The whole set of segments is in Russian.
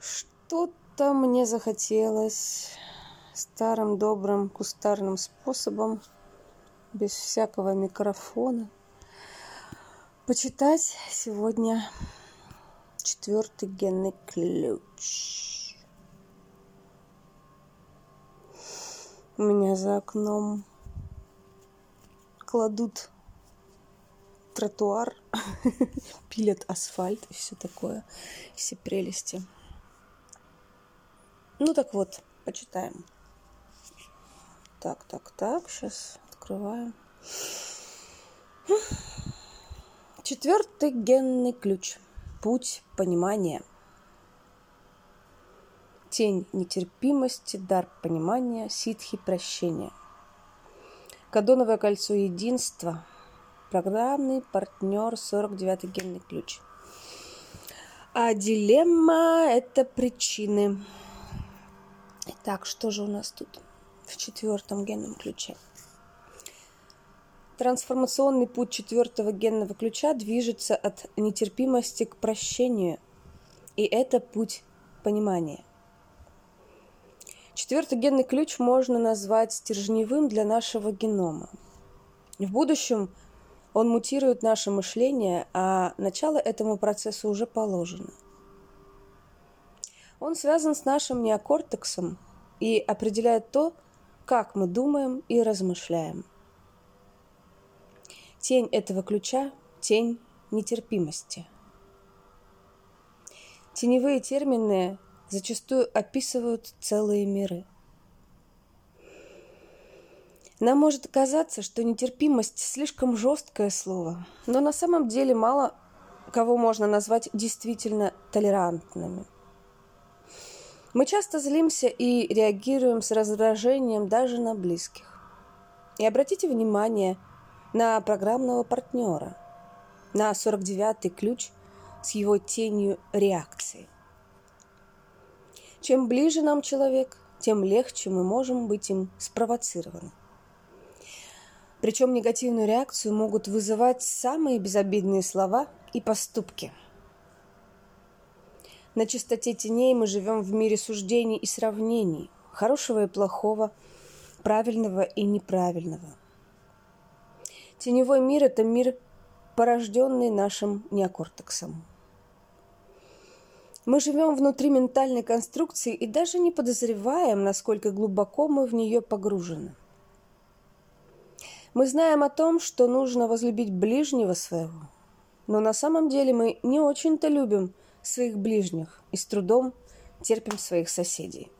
Что-то мне захотелось старым добрым кустарным способом, без всякого микрофона, почитать сегодня четвертый генный ключ. У меня за окном кладут тротуар, пилят асфальт и все такое, все прелести. Ну так вот, почитаем. Так, так, так, сейчас открываем. Четвертый генный ключ. Путь понимания. Тень нетерпимости, дар понимания, ситхи прощения. Кадоновое кольцо единства. Программный партнер 49-й генный ключ. А дилемма – это причины. Итак, что же у нас тут в четвертом генном ключе? Трансформационный путь четвертого генного ключа движется от нетерпимости к прощению. И это путь понимания. Четвертый генный ключ можно назвать стержневым для нашего генома. В будущем он мутирует наше мышление, а начало этому процессу уже положено. Он связан с нашим неокортексом и определяет то, как мы думаем и размышляем. Тень этого ключа – тень нетерпимости. Теневые термины зачастую описывают целые миры. Нам может казаться, что нетерпимость слишком жесткое слово, но на самом деле мало кого можно назвать действительно толерантными. Мы часто злимся и реагируем с раздражением даже на близких. И обратите внимание на программного партнера, на 49-й ключ с его тенью реакции – чем ближе нам человек, тем легче мы можем быть им спровоцированы. Причем негативную реакцию могут вызывать самые безобидные слова и поступки. На чистоте теней мы живем в мире суждений и сравнений, хорошего и плохого, правильного и неправильного. Теневой мир – это мир, порожденный нашим неокортексом. Мы живем внутри ментальной конструкции и даже не подозреваем, насколько глубоко мы в нее погружены. Мы знаем о том, что нужно возлюбить ближнего своего, но на самом деле мы не очень-то любим своих ближних и с трудом терпим своих соседей.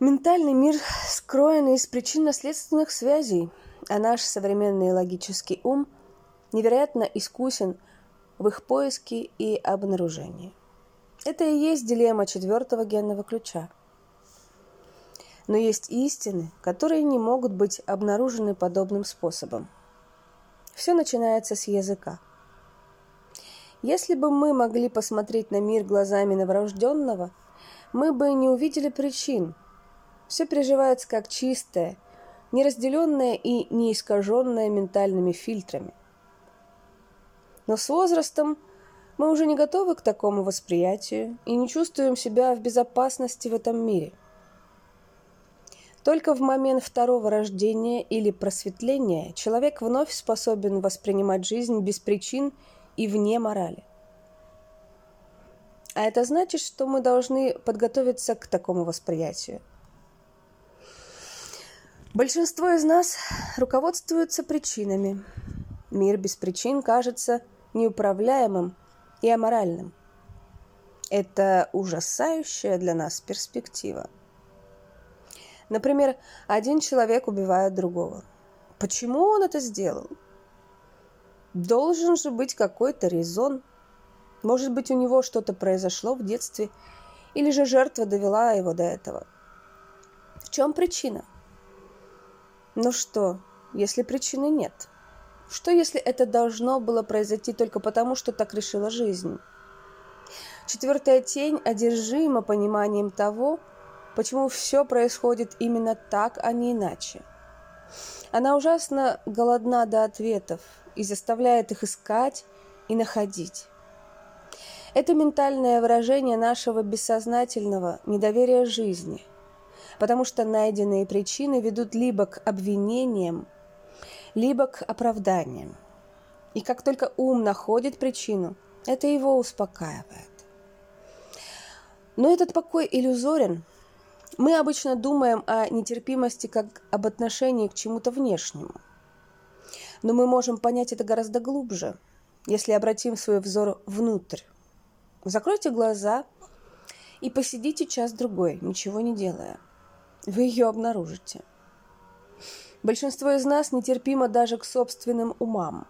Ментальный мир скроен из причинно-следственных связей, а наш современный логический ум невероятно искусен – в их поиске и обнаружении. Это и есть дилемма четвертого генного ключа. Но есть истины, которые не могут быть обнаружены подобным способом. Все начинается с языка. Если бы мы могли посмотреть на мир глазами новорожденного, мы бы не увидели причин. Все переживается как чистое, неразделенное и неискаженное ментальными фильтрами. Но с возрастом мы уже не готовы к такому восприятию и не чувствуем себя в безопасности в этом мире. Только в момент второго рождения или просветления человек вновь способен воспринимать жизнь без причин и вне морали. А это значит, что мы должны подготовиться к такому восприятию. Большинство из нас руководствуются причинами. Мир без причин кажется неуправляемым и аморальным. Это ужасающая для нас перспектива. Например, один человек убивает другого. Почему он это сделал? Должен же быть какой-то резон. Может быть, у него что-то произошло в детстве, или же жертва довела его до этого. В чем причина? Ну что, если причины нет – что если это должно было произойти только потому, что так решила жизнь? Четвертая тень одержима пониманием того, почему все происходит именно так, а не иначе. Она ужасно голодна до ответов и заставляет их искать и находить. Это ментальное выражение нашего бессознательного недоверия жизни, потому что найденные причины ведут либо к обвинениям, либо к оправданиям. И как только ум находит причину, это его успокаивает. Но этот покой иллюзорен. Мы обычно думаем о нетерпимости как об отношении к чему-то внешнему. Но мы можем понять это гораздо глубже, если обратим свой взор внутрь. Закройте глаза и посидите час-другой, ничего не делая. Вы ее обнаружите. Большинство из нас нетерпимо даже к собственным умам.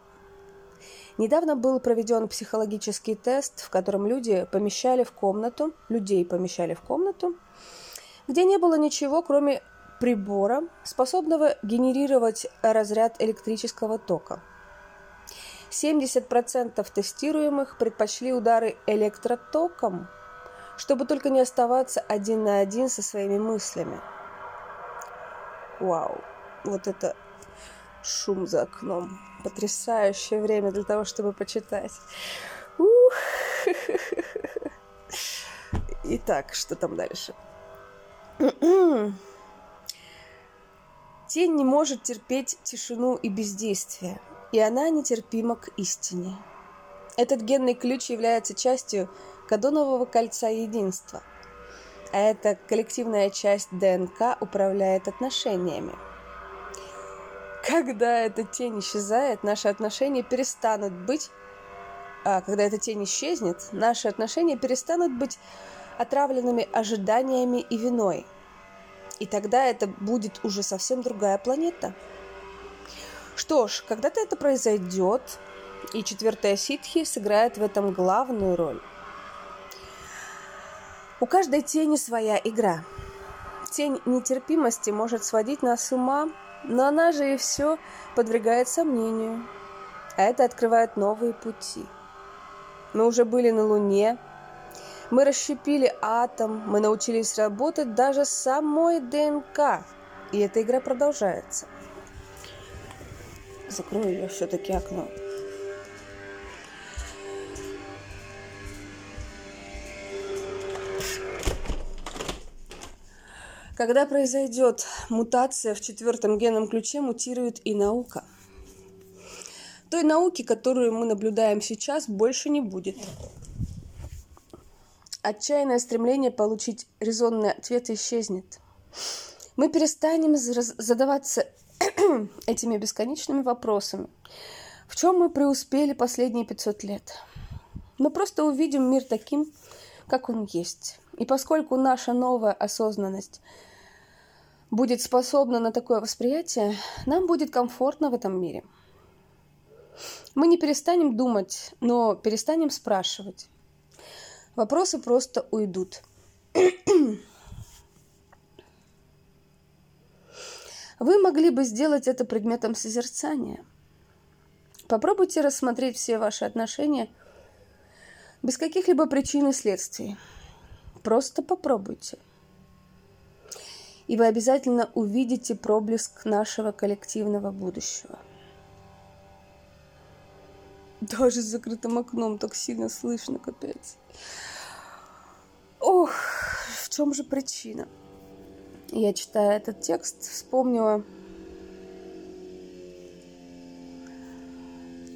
Недавно был проведен психологический тест, в котором люди помещали в комнату, людей помещали в комнату, где не было ничего, кроме прибора, способного генерировать разряд электрического тока. 70% тестируемых предпочли удары электротоком, чтобы только не оставаться один на один со своими мыслями. Вау, вот это шум за окном. Потрясающее время для того, чтобы почитать. Ух. Итак, что там дальше? Тень не может терпеть тишину и бездействие, и она нетерпима к истине. Этот генный ключ является частью кадонового кольца единства, а эта коллективная часть ДНК управляет отношениями. Когда эта тень исчезает, наши отношения перестанут быть а когда эта тень исчезнет, наши отношения перестанут быть отравленными ожиданиями и виной – и тогда это будет уже совсем другая планета. Что ж, когда-то это произойдет, и четвертая ситхи сыграет в этом главную роль. У каждой тени своя игра. Тень нетерпимости может сводить нас с ума, но она же и все подвергает сомнению. А это открывает новые пути. Мы уже были на Луне, мы расщепили атом, мы научились работать даже с самой ДНК. И эта игра продолжается. Закрою я все-таки окно. Когда произойдет мутация в четвертом генном ключе, мутирует и наука. Той науки, которую мы наблюдаем сейчас, больше не будет. Отчаянное стремление получить резонный ответ исчезнет. Мы перестанем задаваться этими бесконечными вопросами. В чем мы преуспели последние 500 лет? Мы просто увидим мир таким, как он есть. И поскольку наша новая осознанность будет способна на такое восприятие, нам будет комфортно в этом мире. Мы не перестанем думать, но перестанем спрашивать. Вопросы просто уйдут. Вы могли бы сделать это предметом созерцания. Попробуйте рассмотреть все ваши отношения без каких-либо причин и следствий. Просто попробуйте. И вы обязательно увидите проблеск нашего коллективного будущего. Даже с закрытым окном так сильно слышно, капец. Ох, в чем же причина? Я читая этот текст, вспомнила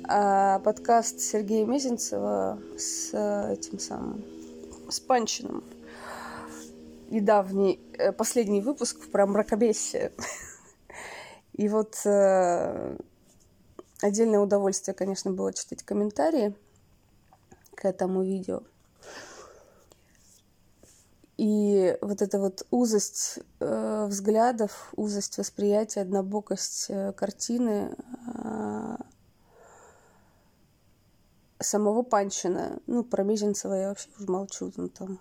а, подкаст Сергея Мезенцева с этим самым, с Панчиным. Недавний, э, последний выпуск про мракобесие. И вот э, отдельное удовольствие, конечно, было читать комментарии к этому видео. И вот эта вот узость э, взглядов, узость восприятия, однобокость э, картины э, самого Панчина, ну, про Мезенцева я вообще уже молчу, он там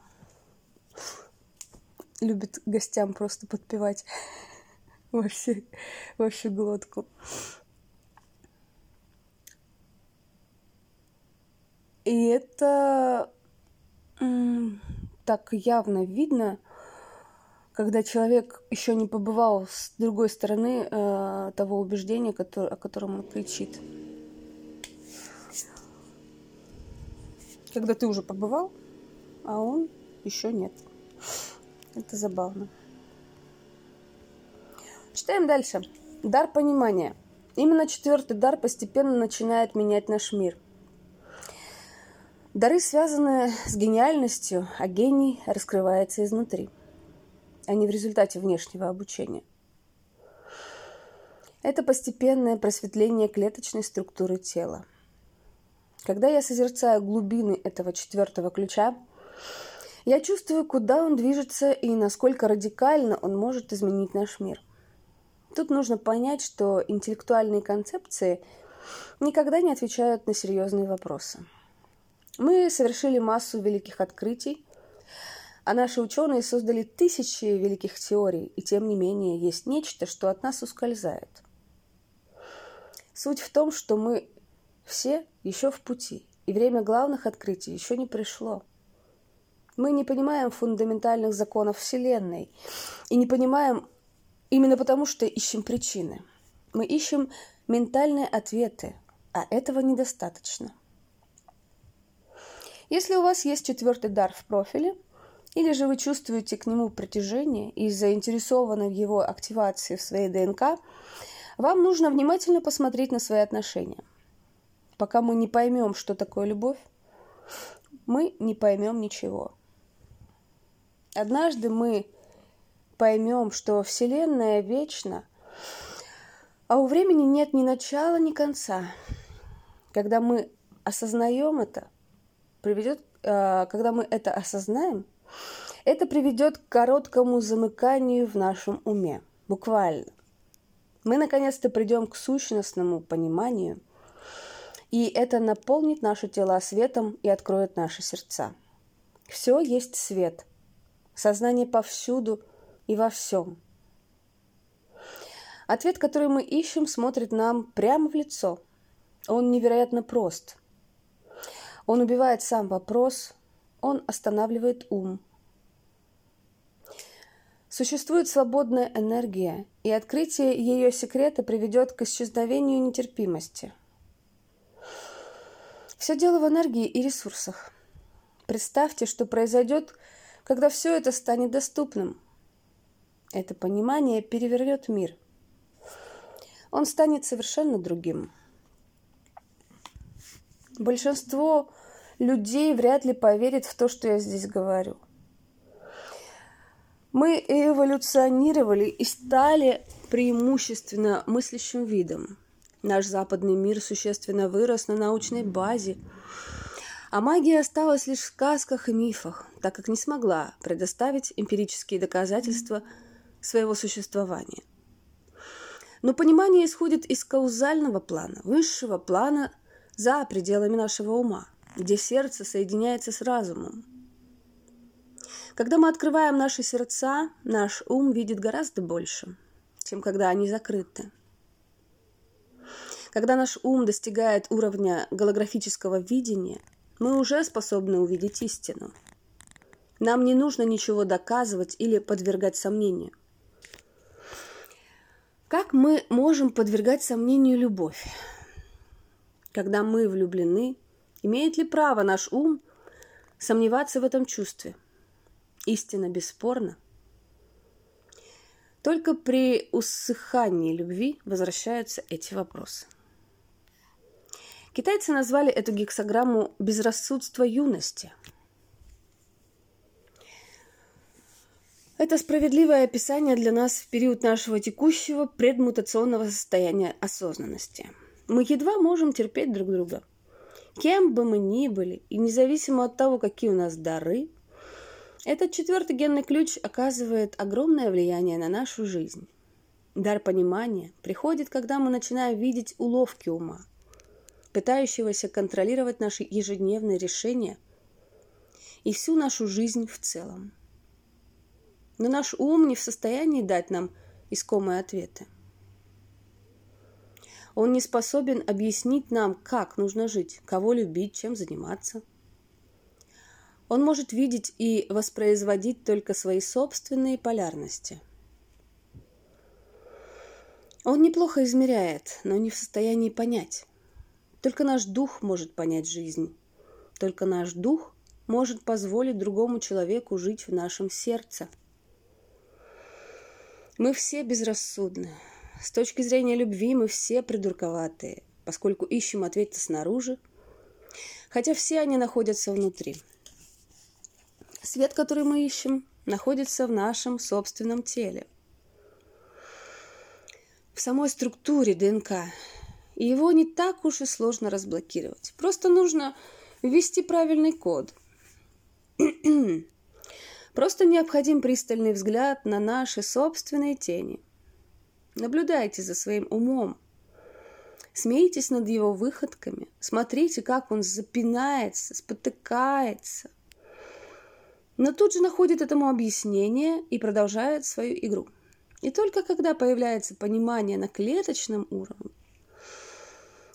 любит гостям просто подпевать во, все, во всю глотку. И это так явно видно, когда человек еще не побывал с другой стороны э, того убеждения, который, о котором он кричит. когда ты уже побывал, а он еще нет. Это забавно. Читаем дальше. Дар понимания. Именно четвертый дар постепенно начинает менять наш мир. Дары связаны с гениальностью, а гений раскрывается изнутри, а не в результате внешнего обучения. Это постепенное просветление клеточной структуры тела. Когда я созерцаю глубины этого четвертого ключа, я чувствую, куда он движется и насколько радикально он может изменить наш мир. Тут нужно понять, что интеллектуальные концепции никогда не отвечают на серьезные вопросы. Мы совершили массу великих открытий, а наши ученые создали тысячи великих теорий, и тем не менее есть нечто, что от нас ускользает – Суть в том, что мы все еще в пути, и время главных открытий еще не пришло. Мы не понимаем фундаментальных законов Вселенной и не понимаем именно потому, что ищем причины. Мы ищем ментальные ответы, а этого недостаточно. Если у вас есть четвертый дар в профиле, или же вы чувствуете к нему притяжение и заинтересованы в его активации в своей ДНК, вам нужно внимательно посмотреть на свои отношения. Пока мы не поймем, что такое любовь, мы не поймем ничего. Однажды мы поймем, что Вселенная вечна, а у времени нет ни начала, ни конца. Когда мы осознаем это, приведет, э, когда мы это осознаем, это приведет к короткому замыканию в нашем уме, буквально мы наконец-то придем к сущностному пониманию, и это наполнит наши тела светом и откроет наши сердца. Все есть свет, сознание повсюду и во всем. Ответ, который мы ищем, смотрит нам прямо в лицо. Он невероятно прост. Он убивает сам вопрос, он останавливает ум – Существует свободная энергия, и открытие ее секрета приведет к исчезновению нетерпимости. Все дело в энергии и ресурсах. Представьте, что произойдет, когда все это станет доступным. Это понимание перевернет мир. Он станет совершенно другим. Большинство людей вряд ли поверит в то, что я здесь говорю – мы эволюционировали и стали преимущественно мыслящим видом. Наш западный мир существенно вырос на научной базе, а магия осталась лишь в сказках и мифах, так как не смогла предоставить эмпирические доказательства своего существования. Но понимание исходит из каузального плана, высшего плана за пределами нашего ума, где сердце соединяется с разумом. Когда мы открываем наши сердца, наш ум видит гораздо больше, чем когда они закрыты. Когда наш ум достигает уровня голографического видения, мы уже способны увидеть истину. Нам не нужно ничего доказывать или подвергать сомнению. Как мы можем подвергать сомнению любовь? Когда мы влюблены, имеет ли право наш ум сомневаться в этом чувстве – истина бесспорна. Только при усыхании любви возвращаются эти вопросы. Китайцы назвали эту гексограмму «безрассудство юности». Это справедливое описание для нас в период нашего текущего предмутационного состояния осознанности. Мы едва можем терпеть друг друга. Кем бы мы ни были, и независимо от того, какие у нас дары – этот четвертый генный ключ оказывает огромное влияние на нашу жизнь. Дар понимания приходит, когда мы начинаем видеть уловки ума, пытающегося контролировать наши ежедневные решения и всю нашу жизнь в целом. Но наш ум не в состоянии дать нам искомые ответы. Он не способен объяснить нам, как нужно жить, кого любить, чем заниматься – он может видеть и воспроизводить только свои собственные полярности. Он неплохо измеряет, но не в состоянии понять. Только наш дух может понять жизнь. Только наш дух может позволить другому человеку жить в нашем сердце. Мы все безрассудны. С точки зрения любви мы все придурковатые, поскольку ищем ответы снаружи, хотя все они находятся внутри. Свет, который мы ищем, находится в нашем собственном теле, в самой структуре ДНК. И его не так уж и сложно разблокировать. Просто нужно ввести правильный код. Просто необходим пристальный взгляд на наши собственные тени. Наблюдайте за своим умом. Смейтесь над его выходками. Смотрите, как он запинается, спотыкается. Но тут же находит этому объяснение и продолжает свою игру. И только когда появляется понимание на клеточном уровне,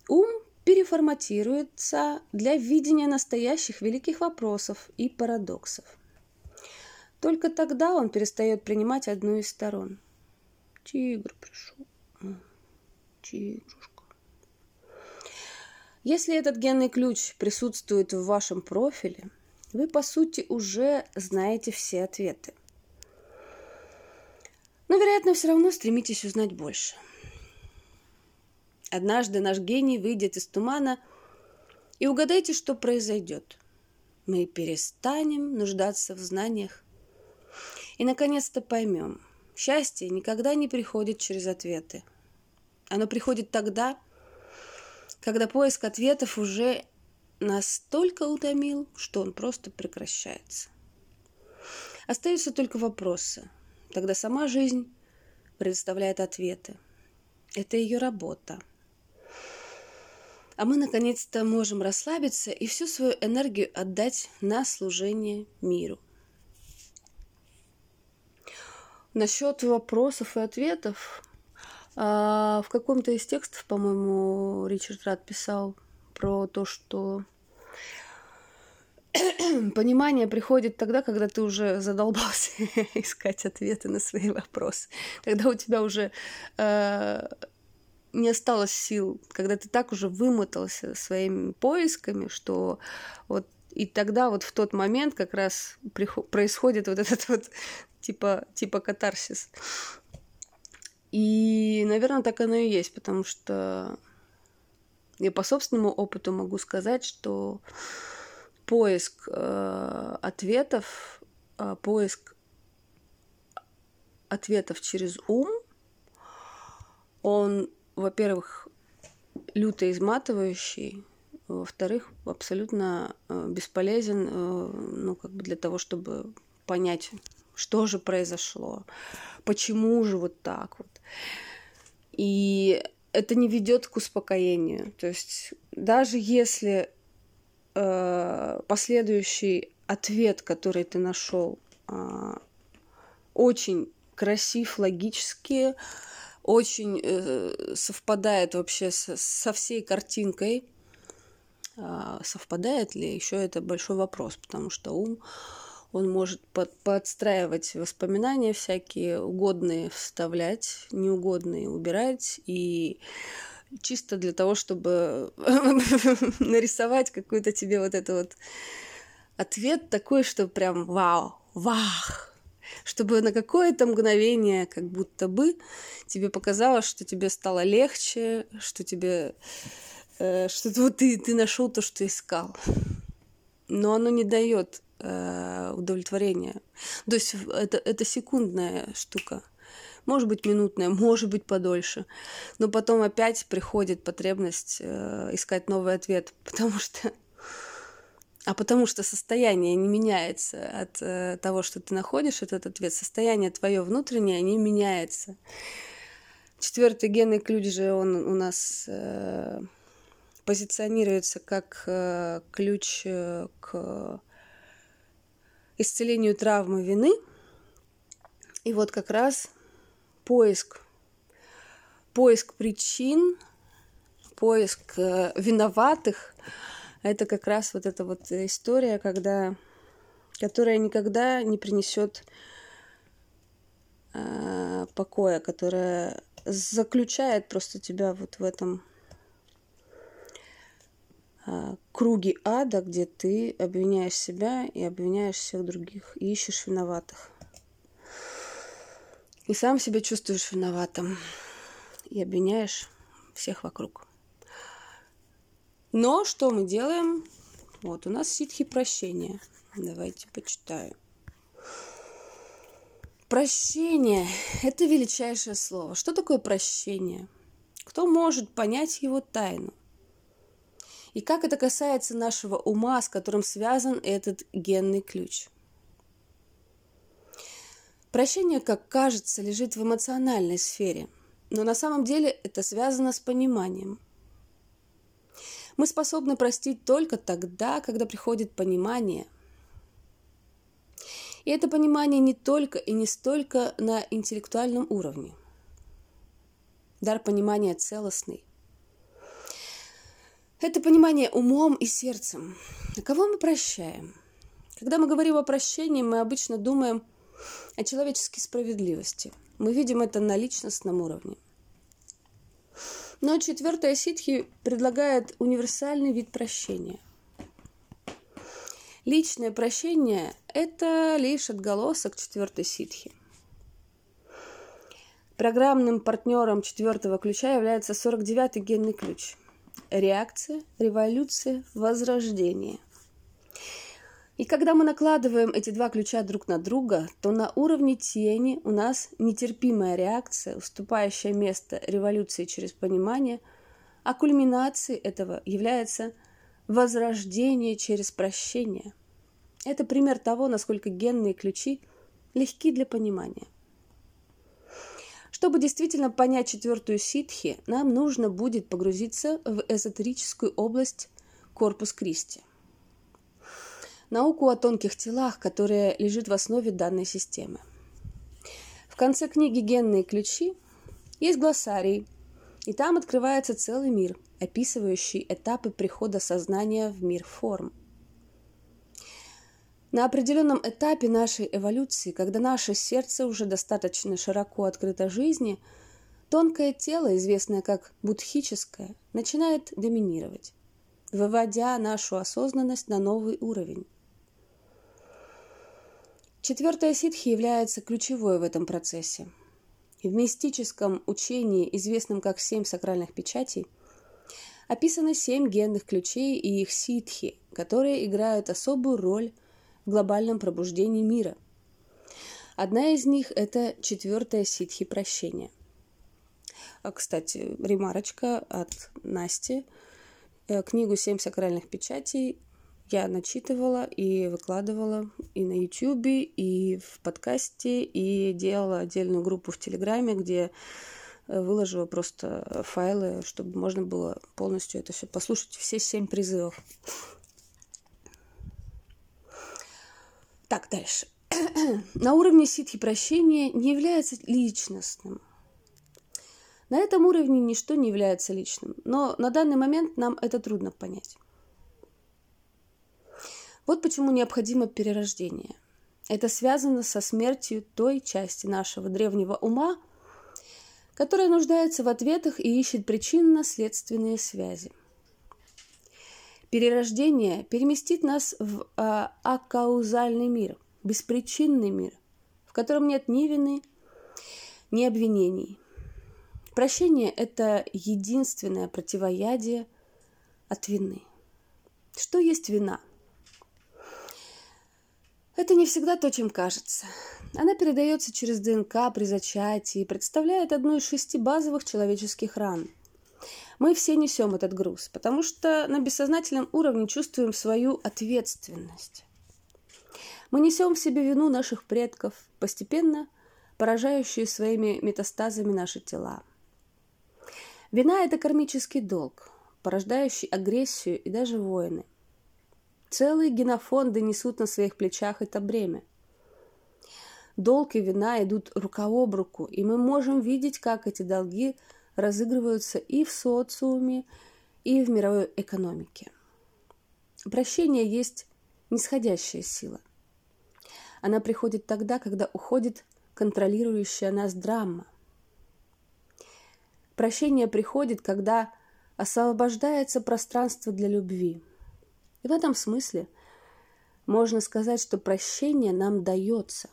ум переформатируется для видения настоящих великих вопросов и парадоксов. Только тогда он перестает принимать одну из сторон. Тигр пришел. Тигрушка. Если этот генный ключ присутствует в вашем профиле, вы, по сути, уже знаете все ответы – но, вероятно, все равно стремитесь узнать больше. Однажды наш гений выйдет из тумана, и угадайте, что произойдет. Мы перестанем нуждаться в знаниях и, наконец-то, поймем. Счастье никогда не приходит через ответы. Оно приходит тогда, когда поиск ответов уже настолько утомил, что он просто прекращается. Остаются только вопросы – Тогда сама жизнь предоставляет ответы. Это ее работа. А мы наконец-то можем расслабиться и всю свою энергию отдать на служение миру. Насчет вопросов и ответов, а, в каком-то из текстов, по-моему, Ричард Рад писал про то, что понимание приходит тогда, когда ты уже задолбался искать ответы на свои вопросы, когда у тебя уже э, не осталось сил, когда ты так уже вымотался своими поисками, что вот и тогда вот в тот момент как раз происходит вот этот вот типа, типа катарсис. И, наверное, так оно и есть, потому что я по собственному опыту могу сказать, что поиск э, ответов, э, поиск ответов через ум, он, во-первых, люто изматывающий, во-вторых, абсолютно э, бесполезен, э, ну, как бы для того, чтобы понять, что же произошло, почему же вот так вот. И это не ведет к успокоению. То есть даже если э, последующий ответ, который ты нашел, э, очень красив, логически, очень э, совпадает вообще со, со всей картинкой. Э, совпадает ли еще это большой вопрос, потому что ум он может под, подстраивать воспоминания всякие, угодные вставлять, неугодные убирать и чисто для того, чтобы нарисовать какой-то тебе вот это вот ответ такой, что прям вау, вах, чтобы на какое-то мгновение, как будто бы, тебе показалось, что тебе стало легче, что тебе, э, что вот ты, ты нашел то, что искал. Но оно не дает э, удовлетворения. То есть это, это секундная штука может быть минутная, может быть подольше. Но потом опять приходит потребность э, искать новый ответ, потому что а потому что состояние не меняется от э, того, что ты находишь этот ответ. Состояние твое внутреннее не меняется. Четвертый генный ключ же он у нас э, позиционируется как э, ключ э, к исцелению травмы вины. И вот как раз поиск, поиск причин, поиск э, виноватых, это как раз вот эта вот история, когда, которая никогда не принесет э, покоя, которая заключает просто тебя вот в этом а, круги ада, где ты обвиняешь себя и обвиняешь всех других, и ищешь виноватых. И сам себя чувствуешь виноватым, и обвиняешь всех вокруг. Но что мы делаем? Вот у нас ситхи прощения. Давайте почитаю. Прощение – это величайшее слово. Что такое прощение? Кто может понять его тайну? И как это касается нашего ума, с которым связан этот генный ключ? Прощение, как кажется, лежит в эмоциональной сфере, но на самом деле это связано с пониманием. Мы способны простить только тогда, когда приходит понимание. И это понимание не только и не столько на интеллектуальном уровне. Дар понимания целостный. Это понимание умом и сердцем. А кого мы прощаем? Когда мы говорим о прощении, мы обычно думаем о человеческой справедливости. Мы видим это на личностном уровне. Но четвертая ситхи предлагает универсальный вид прощения. Личное прощение – это лишь отголосок четвертой ситхи. Программным партнером четвертого ключа является 49-й генный ключ – реакция, революция, возрождение. И когда мы накладываем эти два ключа друг на друга, то на уровне тени у нас нетерпимая реакция, уступающая место революции через понимание, а кульминацией этого является возрождение через прощение. Это пример того, насколько генные ключи легки для понимания. Чтобы действительно понять четвертую ситхи, нам нужно будет погрузиться в эзотерическую область Корпус Кристи. Науку о тонких телах, которая лежит в основе данной системы. В конце книги «Генные ключи» есть глоссарий, и там открывается целый мир, описывающий этапы прихода сознания в мир форм – на определенном этапе нашей эволюции, когда наше сердце уже достаточно широко открыто жизни, тонкое тело, известное как будхическое, начинает доминировать, выводя нашу осознанность на новый уровень. Четвертая ситхи является ключевой в этом процессе. В мистическом учении, известном как «Семь сакральных печатей», описаны семь генных ключей и их ситхи, которые играют особую роль в глобальном пробуждении мира. Одна из них – это четвертая ситхи прощения. А, кстати, ремарочка от Насти. Э, книгу «Семь сакральных печатей» я начитывала и выкладывала и на YouTube, и в подкасте, и делала отдельную группу в Телеграме, где э, выложила просто файлы, чтобы можно было полностью это все послушать, все семь призывов. Так, дальше. На уровне ситхи прощения не является личностным. На этом уровне ничто не является личным, но на данный момент нам это трудно понять. Вот почему необходимо перерождение. Это связано со смертью той части нашего древнего ума, которая нуждается в ответах и ищет причинно-следственные связи – Перерождение переместит нас в а, акаузальный мир, беспричинный мир, в котором нет ни вины, ни обвинений. Прощение – это единственное противоядие от вины. Что есть вина? Это не всегда то, чем кажется. Она передается через ДНК при зачатии и представляет одну из шести базовых человеческих ран – мы все несем этот груз, потому что на бессознательном уровне чувствуем свою ответственность. Мы несем в себе вину наших предков, постепенно поражающие своими метастазами наши тела. Вина – это кармический долг, порождающий агрессию и даже войны. Целые генофонды несут на своих плечах это бремя. Долг и вина идут рука об руку, и мы можем видеть, как эти долги – разыгрываются и в социуме, и в мировой экономике. Прощение есть нисходящая сила. Она приходит тогда, когда уходит контролирующая нас драма. Прощение приходит, когда освобождается пространство для любви. И в этом смысле можно сказать, что прощение нам дается.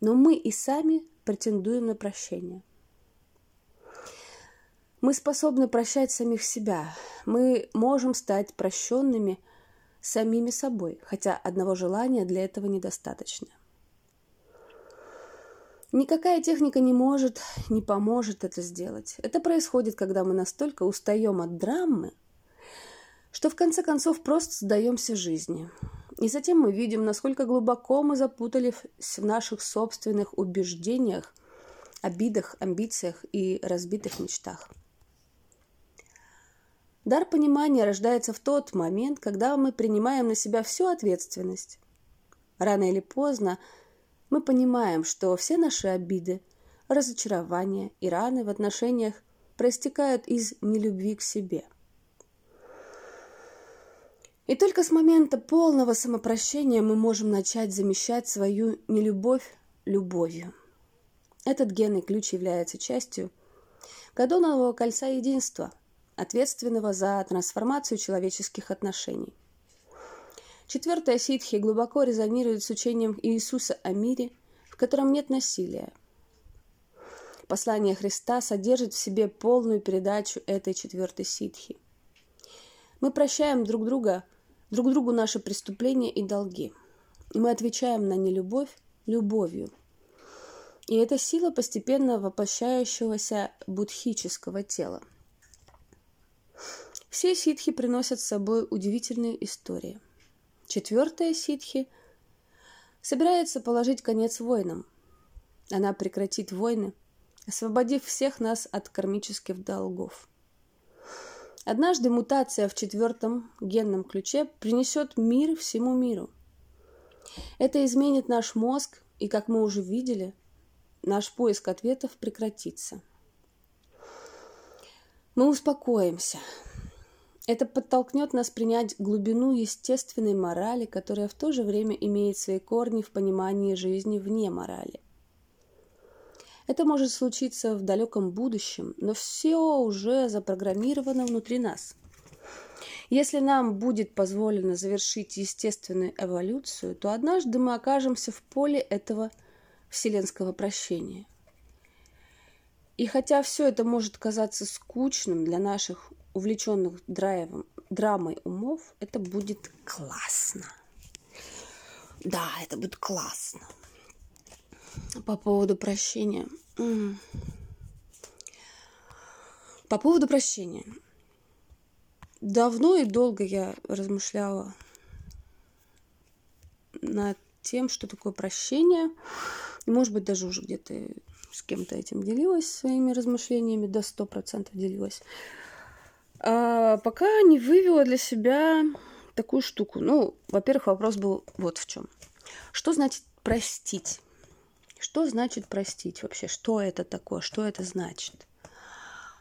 Но мы и сами претендуем на прощение. Мы способны прощать самих себя. Мы можем стать прощенными самими собой, хотя одного желания для этого недостаточно. Никакая техника не может, не поможет это сделать. Это происходит, когда мы настолько устаем от драмы, что в конце концов просто сдаемся жизни. И затем мы видим, насколько глубоко мы запутались в наших собственных убеждениях, обидах, амбициях и разбитых мечтах. Дар понимания рождается в тот момент, когда мы принимаем на себя всю ответственность. Рано или поздно – мы понимаем, что все наши обиды, разочарования и раны в отношениях проистекают из нелюбви к себе. И только с момента полного самопрощения мы можем начать замещать свою нелюбовь любовью. Этот генный ключ является частью Гадонового кольца единства, ответственного за трансформацию человеческих отношений. Четвертая ситхи глубоко резонирует с учением Иисуса о мире, в котором нет насилия. Послание Христа содержит в себе полную передачу этой четвертой ситхи. Мы прощаем друг друга, друг другу наши преступления и долги. И мы отвечаем на нелюбовь любовью. И это сила постепенно воплощающегося будхического тела. Все ситхи приносят с собой удивительные истории – Четвертая ситхи собирается положить конец войнам. Она прекратит войны, освободив всех нас от кармических долгов. Однажды мутация в четвертом генном ключе принесет мир всему миру. Это изменит наш мозг, и, как мы уже видели, наш поиск ответов прекратится. Мы успокоимся, это подтолкнет нас принять глубину естественной морали, которая в то же время имеет свои корни в понимании жизни вне морали. Это может случиться в далеком будущем, но все уже запрограммировано внутри нас. Если нам будет позволено завершить естественную эволюцию, то однажды мы окажемся в поле этого вселенского прощения. И хотя все это может казаться скучным для наших увлеченных драйвом, драмой умов, это будет классно. Да, это будет классно. По поводу прощения. По поводу прощения. Давно и долго я размышляла над тем, что такое прощение. И, может быть, даже уже где-то с кем-то этим делилась своими размышлениями, до сто процентов делилась а, пока не вывела для себя такую штуку. Ну, во-первых, вопрос был вот в чем. Что значит простить? Что значит простить вообще? Что это такое? Что это значит?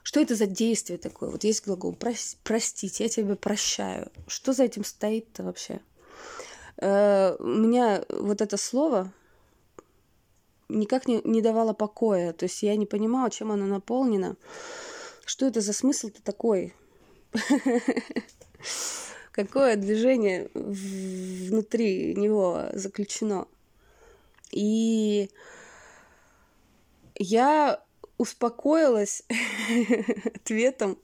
Что это за действие такое? Вот есть глагол простить, я тебя прощаю. Что за этим стоит-то вообще? Э, у меня вот это слово никак не, не давало покоя. То есть я не понимала, чем оно наполнено. Что это за смысл-то такой? какое движение внутри него заключено. И я успокоилась ответом,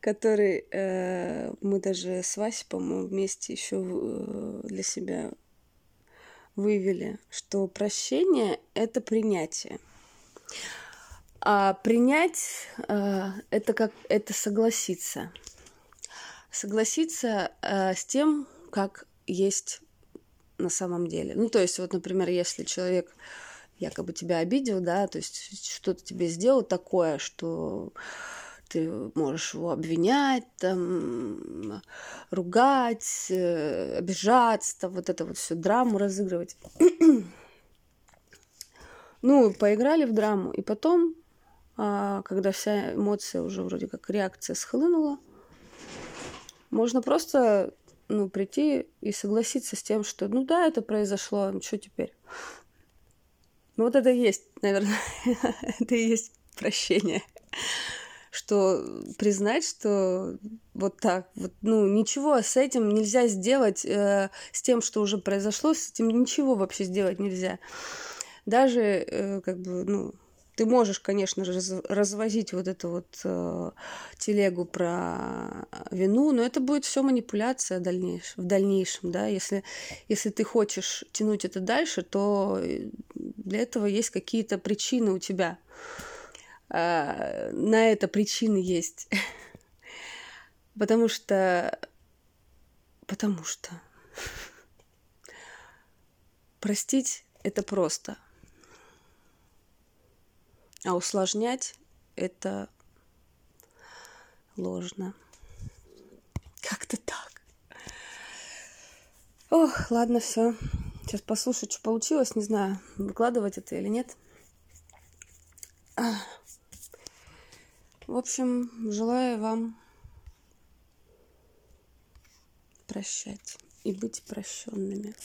который э, мы даже с Васей, по-моему, вместе еще э, для себя вывели, что прощение — это принятие. А принять э, это как это согласиться. Согласиться э, с тем, как есть на самом деле. Ну, то есть, вот, например, если человек якобы тебя обидел, да, то есть что-то тебе сделал такое, что ты можешь его обвинять, там, ругать, э, обижаться, вот это вот всю драму разыгрывать. ну, поиграли в драму, и потом а, когда вся эмоция уже вроде как реакция схлынула, можно просто ну, прийти и согласиться с тем, что ну да, это произошло, ну что теперь? Ну вот это и есть, наверное, это и есть прощение. что признать, что вот так, вот, ну, ничего с этим нельзя сделать, э, с тем, что уже произошло, с этим ничего вообще сделать нельзя. Даже, э, как бы, ну, ты можешь, конечно же, развозить вот эту вот э, телегу про вину, но это будет все манипуляция дальнейш, в дальнейшем, да. Если, если ты хочешь тянуть это дальше, то э, для этого есть какие-то причины у тебя. Э, на это причины есть. Потому что... Потому что... Простить это просто – а усложнять это ложно. Как-то так. Ох, ладно, все. Сейчас послушаю, что получилось. Не знаю, выкладывать это или нет. В общем, желаю вам прощать и быть прощенными.